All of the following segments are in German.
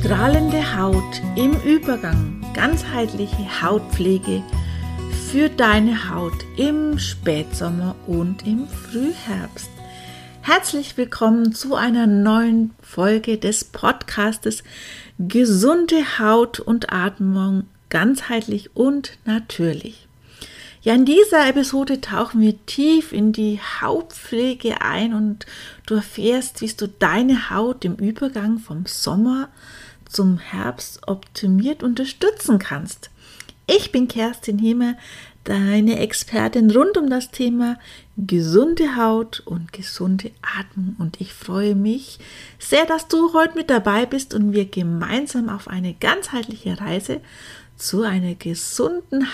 Strahlende Haut im Übergang, ganzheitliche Hautpflege für deine Haut im Spätsommer und im Frühherbst. Herzlich willkommen zu einer neuen Folge des Podcastes Gesunde Haut und Atmung ganzheitlich und natürlich. Ja, in dieser Episode tauchen wir tief in die Hautpflege ein und du erfährst, wie du deine Haut im Übergang vom Sommer zum Herbst optimiert unterstützen kannst. Ich bin Kerstin Himmer, deine Expertin rund um das Thema gesunde Haut und gesunde Atmung. Und ich freue mich sehr, dass du heute mit dabei bist und wir gemeinsam auf eine ganzheitliche Reise zu einer gesunden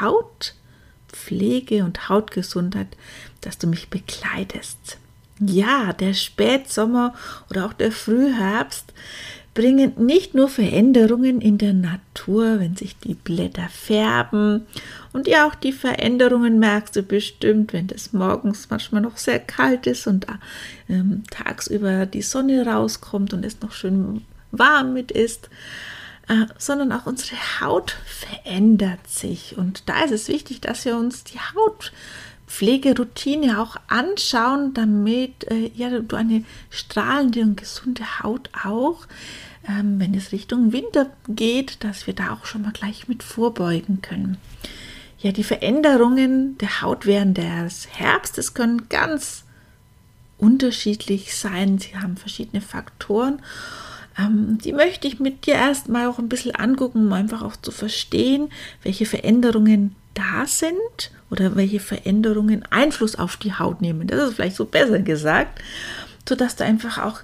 Hautpflege und Hautgesundheit, dass du mich begleitest. Ja, der Spätsommer oder auch der Frühherbst bringen nicht nur Veränderungen in der Natur, wenn sich die Blätter färben. Und ja auch die Veränderungen merkst du bestimmt, wenn es morgens manchmal noch sehr kalt ist und ähm, tagsüber die Sonne rauskommt und es noch schön warm mit ist, äh, sondern auch unsere Haut verändert sich. Und da ist es wichtig, dass wir uns die Haut Pflegeroutine auch anschauen, damit äh, ja, du eine strahlende und gesunde Haut auch, ähm, wenn es Richtung Winter geht, dass wir da auch schon mal gleich mit vorbeugen können. Ja, die Veränderungen der Haut während des Herbstes können ganz unterschiedlich sein. Sie haben verschiedene Faktoren. Ähm, die möchte ich mit dir erstmal auch ein bisschen angucken, um einfach auch zu verstehen, welche Veränderungen da sind oder welche Veränderungen Einfluss auf die Haut nehmen. Das ist vielleicht so besser gesagt, sodass du einfach auch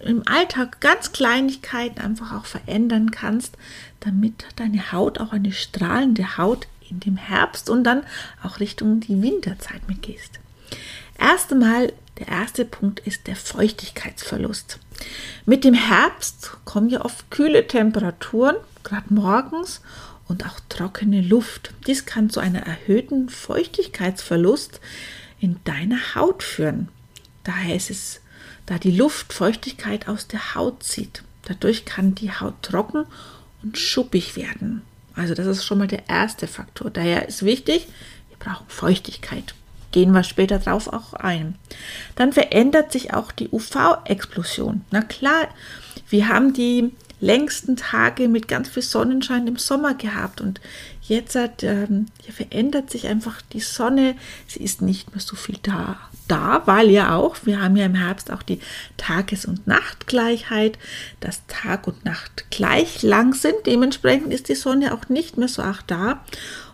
im Alltag ganz Kleinigkeiten einfach auch verändern kannst, damit deine Haut auch eine strahlende Haut in dem Herbst und dann auch Richtung die Winterzeit mitgehst. Erst einmal, der erste Punkt ist der Feuchtigkeitsverlust. Mit dem Herbst kommen ja oft kühle Temperaturen, gerade morgens, und auch trockene Luft. Dies kann zu einer erhöhten Feuchtigkeitsverlust in deiner Haut führen. Daher ist es, da die Luft Feuchtigkeit aus der Haut zieht. Dadurch kann die Haut trocken und schuppig werden. Also das ist schon mal der erste Faktor. Daher ist wichtig, wir brauchen Feuchtigkeit. Gehen wir später drauf auch ein. Dann verändert sich auch die UV-Explosion. Na klar, wir haben die längsten Tage mit ganz viel Sonnenschein im Sommer gehabt und jetzt hat, ähm, ja, verändert sich einfach die Sonne. Sie ist nicht mehr so viel da, da, weil ja auch, wir haben ja im Herbst auch die Tages- und Nachtgleichheit, dass Tag und Nacht gleich lang sind. Dementsprechend ist die Sonne auch nicht mehr so auch da.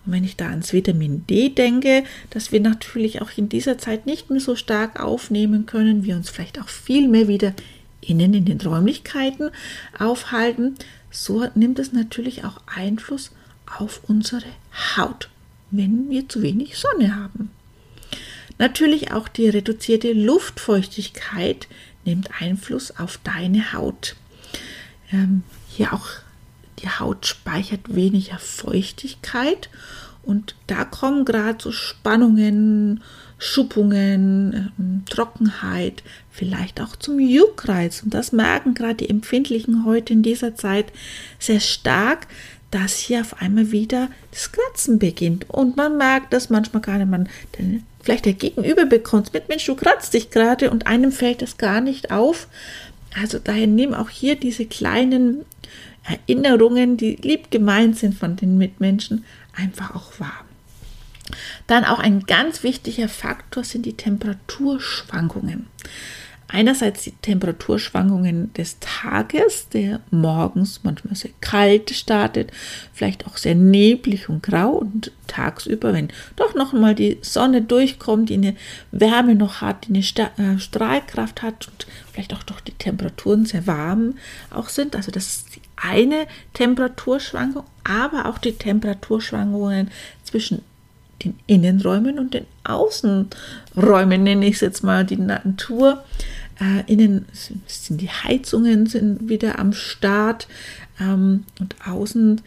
Und wenn ich da ans Vitamin D denke, dass wir natürlich auch in dieser Zeit nicht mehr so stark aufnehmen können, wir uns vielleicht auch viel mehr wieder innen in den Räumlichkeiten aufhalten, so nimmt es natürlich auch Einfluss auf unsere Haut, wenn wir zu wenig Sonne haben. Natürlich auch die reduzierte Luftfeuchtigkeit nimmt Einfluss auf deine Haut. Ähm, hier auch die Haut speichert weniger Feuchtigkeit und da kommen gerade so Spannungen, Schuppungen, ähm, Trockenheit, vielleicht auch zum Juckreiz. Und das merken gerade die Empfindlichen heute in dieser Zeit sehr stark, dass hier auf einmal wieder das Kratzen beginnt. Und man merkt das manchmal gar nicht. Man, denn vielleicht der Gegenüber bekommt mit, Mensch, du kratzt dich gerade und einem fällt das gar nicht auf. Also daher nimm auch hier diese kleinen Erinnerungen, die lieb gemeint sind von den Mitmenschen, einfach auch wahr. Dann auch ein ganz wichtiger Faktor sind die Temperaturschwankungen. Einerseits die Temperaturschwankungen des Tages, der morgens manchmal sehr kalt startet, vielleicht auch sehr neblig und grau und tagsüber, wenn doch noch mal die Sonne durchkommt, die eine Wärme noch hat, die eine äh, Strahlkraft hat und vielleicht auch doch die Temperaturen sehr warm auch sind. Also das ist die eine Temperaturschwankung, aber auch die Temperaturschwankungen zwischen den Innenräumen und den Außenräumen, nenne ich es jetzt mal, die Natur. Äh, innen sind die Heizungen sind wieder am Start ähm, und außen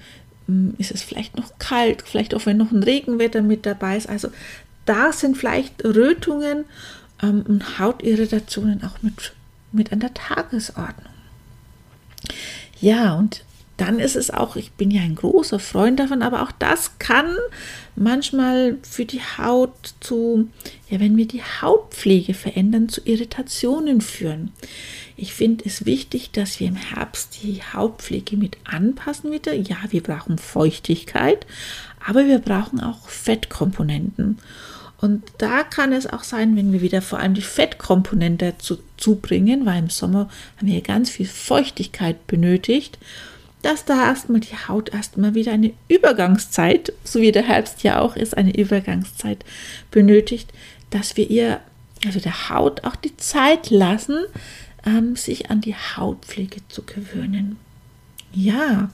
ähm, ist es vielleicht noch kalt, vielleicht auch wenn noch ein Regenwetter mit dabei ist. Also da sind vielleicht Rötungen ähm, und Hautirritationen auch mit, mit an der Tagesordnung. Ja, und dann ist es auch, ich bin ja ein großer Freund davon, aber auch das kann manchmal für die Haut zu, ja, wenn wir die Hautpflege verändern, zu Irritationen führen. Ich finde es wichtig, dass wir im Herbst die Hautpflege mit anpassen wieder. Ja, wir brauchen Feuchtigkeit, aber wir brauchen auch Fettkomponenten. Und da kann es auch sein, wenn wir wieder vor allem die Fettkomponente zu, zubringen, weil im Sommer haben wir ganz viel Feuchtigkeit benötigt dass da erstmal die Haut erstmal wieder eine Übergangszeit, so wie der Herbst ja auch ist, eine Übergangszeit benötigt, dass wir ihr, also der Haut auch die Zeit lassen, ähm, sich an die Hautpflege zu gewöhnen. Ja,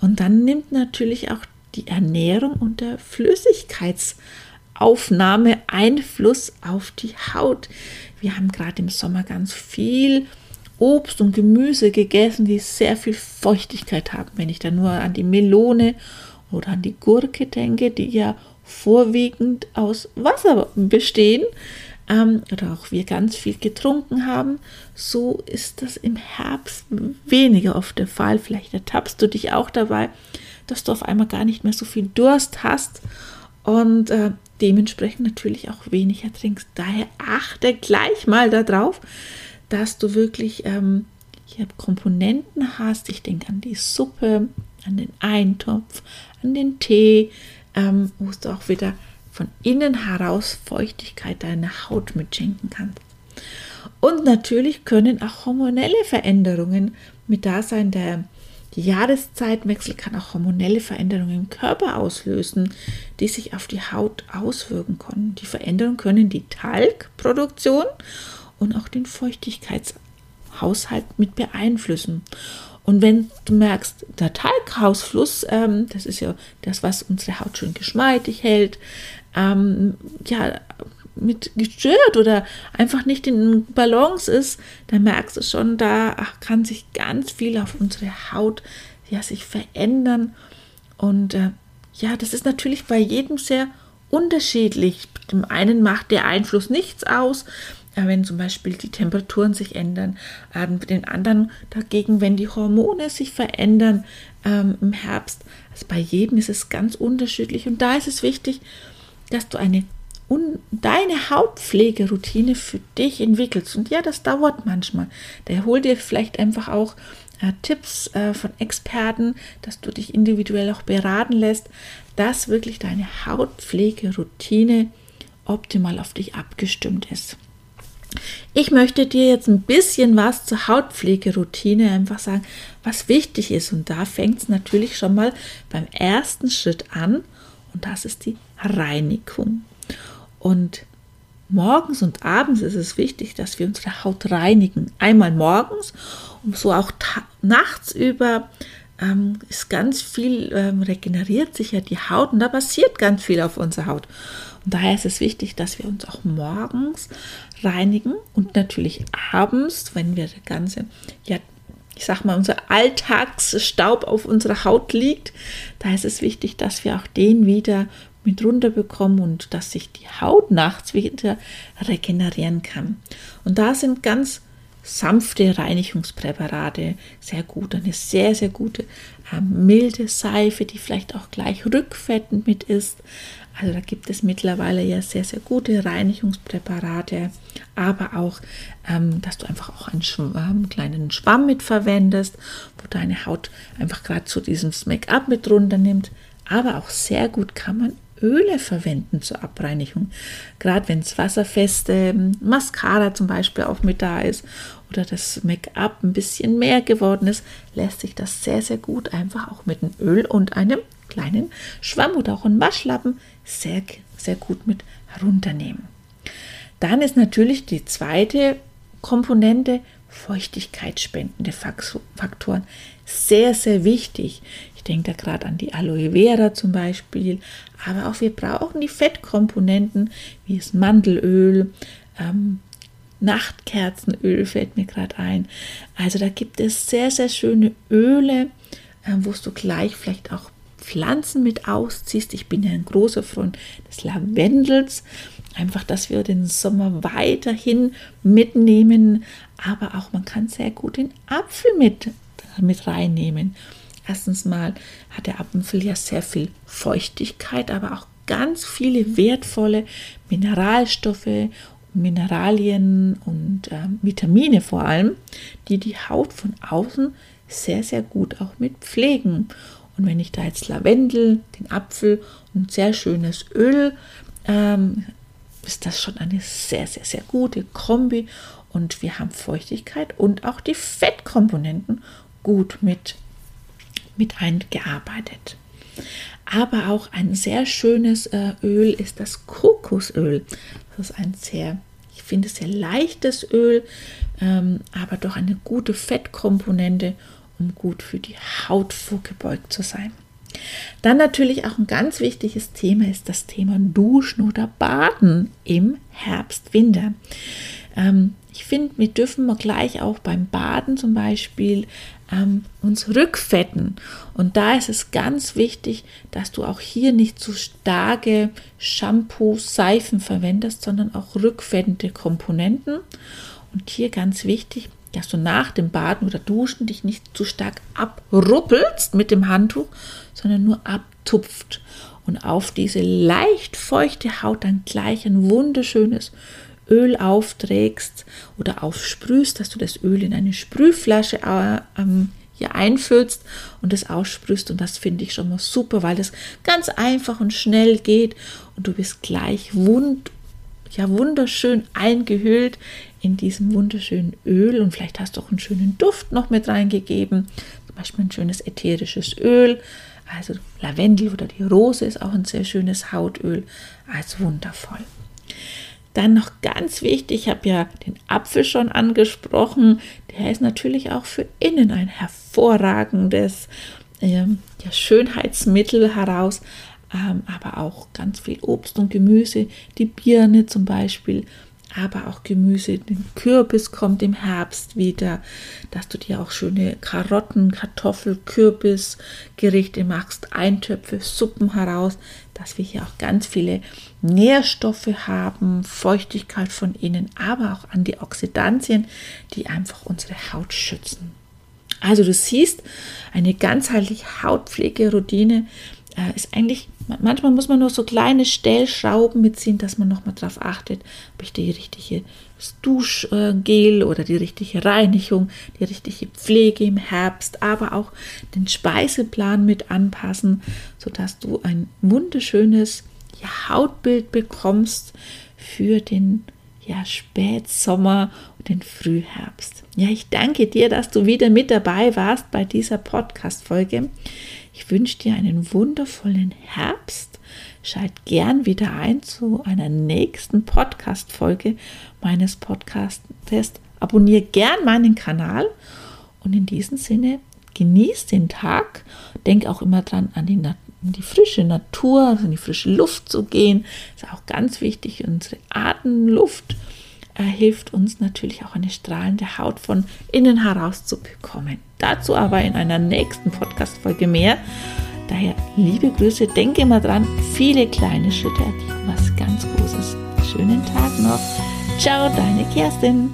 und dann nimmt natürlich auch die Ernährung und der Flüssigkeitsaufnahme Einfluss auf die Haut. Wir haben gerade im Sommer ganz viel Obst und Gemüse gegessen, die sehr viel Feuchtigkeit haben. Wenn ich da nur an die Melone oder an die Gurke denke, die ja vorwiegend aus Wasser bestehen, ähm, oder auch wir ganz viel getrunken haben, so ist das im Herbst weniger oft der Fall. Vielleicht ertappst du dich auch dabei, dass du auf einmal gar nicht mehr so viel Durst hast und äh, dementsprechend natürlich auch weniger trinkst. Daher achte gleich mal darauf, dass du wirklich ähm, hier Komponenten hast. Ich denke an die Suppe, an den Eintopf, an den Tee, ähm, wo du auch wieder von innen heraus Feuchtigkeit deiner Haut mitschenken kannst. Und natürlich können auch hormonelle Veränderungen mit da sein. Der Jahreszeitwechsel kann auch hormonelle Veränderungen im Körper auslösen, die sich auf die Haut auswirken können. Die Veränderungen können die Talgproduktion und auch den Feuchtigkeitshaushalt mit beeinflussen. Und wenn du merkst, der Talghausfluss, ähm, das ist ja das, was unsere Haut schön geschmeidig hält, ähm, ja, mit gestört oder einfach nicht in Balance ist, dann merkst du schon, da kann sich ganz viel auf unsere Haut ja, sich verändern. Und äh, ja, das ist natürlich bei jedem sehr unterschiedlich. Dem einen macht der Einfluss nichts aus, wenn zum Beispiel die Temperaturen sich ändern. Ähm, den anderen dagegen, wenn die Hormone sich verändern ähm, im Herbst. Also bei jedem ist es ganz unterschiedlich. Und da ist es wichtig, dass du eine deine Hautpflegeroutine für dich entwickelst. Und ja, das dauert manchmal. Da hol dir vielleicht einfach auch äh, Tipps äh, von Experten, dass du dich individuell auch beraten lässt, dass wirklich deine Hautpflegeroutine optimal auf dich abgestimmt ist. Ich möchte dir jetzt ein bisschen was zur Hautpflegeroutine einfach sagen, was wichtig ist. Und da fängt es natürlich schon mal beim ersten Schritt an. Und das ist die Reinigung. Und morgens und abends ist es wichtig, dass wir unsere Haut reinigen. Einmal morgens, um so auch nachts über ähm, ist ganz viel, ähm, regeneriert sich ja die Haut und da passiert ganz viel auf unserer Haut. Und daher ist es wichtig, dass wir uns auch morgens reinigen und natürlich abends, wenn wir das ganze, ja, ich sag mal, unser Alltagsstaub auf unserer Haut liegt, da ist es wichtig, dass wir auch den wieder mit runterbekommen und dass sich die Haut nachts wieder regenerieren kann. Und da sind ganz sanfte Reinigungspräparate sehr gut. Eine sehr, sehr gute äh, milde Seife, die vielleicht auch gleich rückfettend mit ist. Also da gibt es mittlerweile ja sehr, sehr gute Reinigungspräparate, aber auch, ähm, dass du einfach auch einen Schwamm, kleinen Schwamm mit verwendest, wo deine Haut einfach gerade zu diesem Make-up mit runternimmt. Aber auch sehr gut kann man Öle verwenden zur Abreinigung. Gerade wenn es wasserfeste ähm, Mascara zum Beispiel auch mit da ist oder das Make-up ein bisschen mehr geworden ist, lässt sich das sehr, sehr gut einfach auch mit einem Öl und einem kleinen Schwamm oder auch einem Waschlappen sehr, sehr gut mit herunternehmen. Dann ist natürlich die zweite Komponente feuchtigkeitsspendende Faktoren sehr, sehr wichtig. Ich denke da gerade an die Aloe Vera zum Beispiel, aber auch wir brauchen die Fettkomponenten wie das Mandelöl, ähm, Nachtkerzenöl fällt mir gerade ein. Also da gibt es sehr, sehr schöne Öle, äh, wo du gleich vielleicht auch Pflanzen mit ausziehst. Ich bin ja ein großer Freund des Lavendels. Einfach, dass wir den Sommer weiterhin mitnehmen. Aber auch man kann sehr gut den Apfel mit mit reinnehmen. Erstens mal hat der Apfel ja sehr viel Feuchtigkeit, aber auch ganz viele wertvolle Mineralstoffe, Mineralien und äh, Vitamine vor allem, die die Haut von außen sehr, sehr gut auch mit pflegen. Und wenn ich da jetzt Lavendel, den Apfel und sehr schönes Öl, ähm, ist das schon eine sehr, sehr, sehr gute Kombi. Und wir haben Feuchtigkeit und auch die Fettkomponenten gut mit, mit eingearbeitet. Aber auch ein sehr schönes äh, Öl ist das Kokosöl. Das ist ein sehr, ich finde, sehr leichtes Öl, ähm, aber doch eine gute Fettkomponente, um gut für die Haut vorgebeugt zu sein. Dann natürlich auch ein ganz wichtiges Thema ist das Thema Duschen oder Baden im Herbst, Winter. Ähm, ich finde, wir dürfen mal gleich auch beim Baden zum Beispiel ähm, uns rückfetten. Und da ist es ganz wichtig, dass du auch hier nicht zu starke Shampoos, Seifen verwendest, sondern auch rückfettende Komponenten. Und hier ganz wichtig, dass du nach dem Baden oder Duschen dich nicht zu stark abruppelst mit dem Handtuch, sondern nur abtupft und auf diese leicht feuchte Haut dann gleich ein wunderschönes Öl aufträgst oder aufsprühst, dass du das Öl in eine Sprühflasche äh, ähm, hier einfüllst und es aussprühst. Und das finde ich schon mal super, weil das ganz einfach und schnell geht und du bist gleich wund, ja, wunderschön eingehüllt in diesem wunderschönen Öl und vielleicht hast du auch einen schönen Duft noch mit reingegeben, zum Beispiel ein schönes ätherisches Öl, also Lavendel oder die Rose ist auch ein sehr schönes Hautöl, also wundervoll. Dann noch ganz wichtig, ich habe ja den Apfel schon angesprochen, der ist natürlich auch für innen ein hervorragendes äh, ja, Schönheitsmittel heraus, ähm, aber auch ganz viel Obst und Gemüse, die Birne zum Beispiel, aber auch Gemüse, den Kürbis kommt im Herbst wieder, dass du dir auch schöne Karotten, Kartoffel, Kürbis Gerichte machst, Eintöpfe, Suppen heraus, dass wir hier auch ganz viele Nährstoffe haben, Feuchtigkeit von innen, aber auch Antioxidantien, die einfach unsere Haut schützen. Also du siehst, eine ganzheitliche Hautpflegeroutine äh, ist eigentlich, manchmal muss man nur so kleine Stellschrauben mitziehen, dass man nochmal darauf achtet, ob ich die richtige Duschgel oder die richtige Reinigung, die richtige Pflege im Herbst, aber auch den Speiseplan mit anpassen, sodass du ein wunderschönes Hautbild bekommst für den ja, Spätsommer und den Frühherbst. Ja, ich danke dir, dass du wieder mit dabei warst bei dieser Podcast-Folge. Ich wünsche dir einen wundervollen Herbst. Schalt gern wieder ein zu einer nächsten Podcast-Folge meines Podcasts. Abonniere gern meinen Kanal und in diesem Sinne genieß den Tag. Denk auch immer dran, an die, in die frische Natur, in die frische Luft zu gehen. Ist auch ganz wichtig. Unsere Atemluft äh, hilft uns natürlich auch eine strahlende Haut von innen heraus zu bekommen. Dazu aber in einer nächsten Podcast-Folge mehr. Daher liebe Grüße, denke immer dran, viele kleine Schritte ergeben was ganz Großes. Schönen Tag noch. Ciao, deine Kerstin.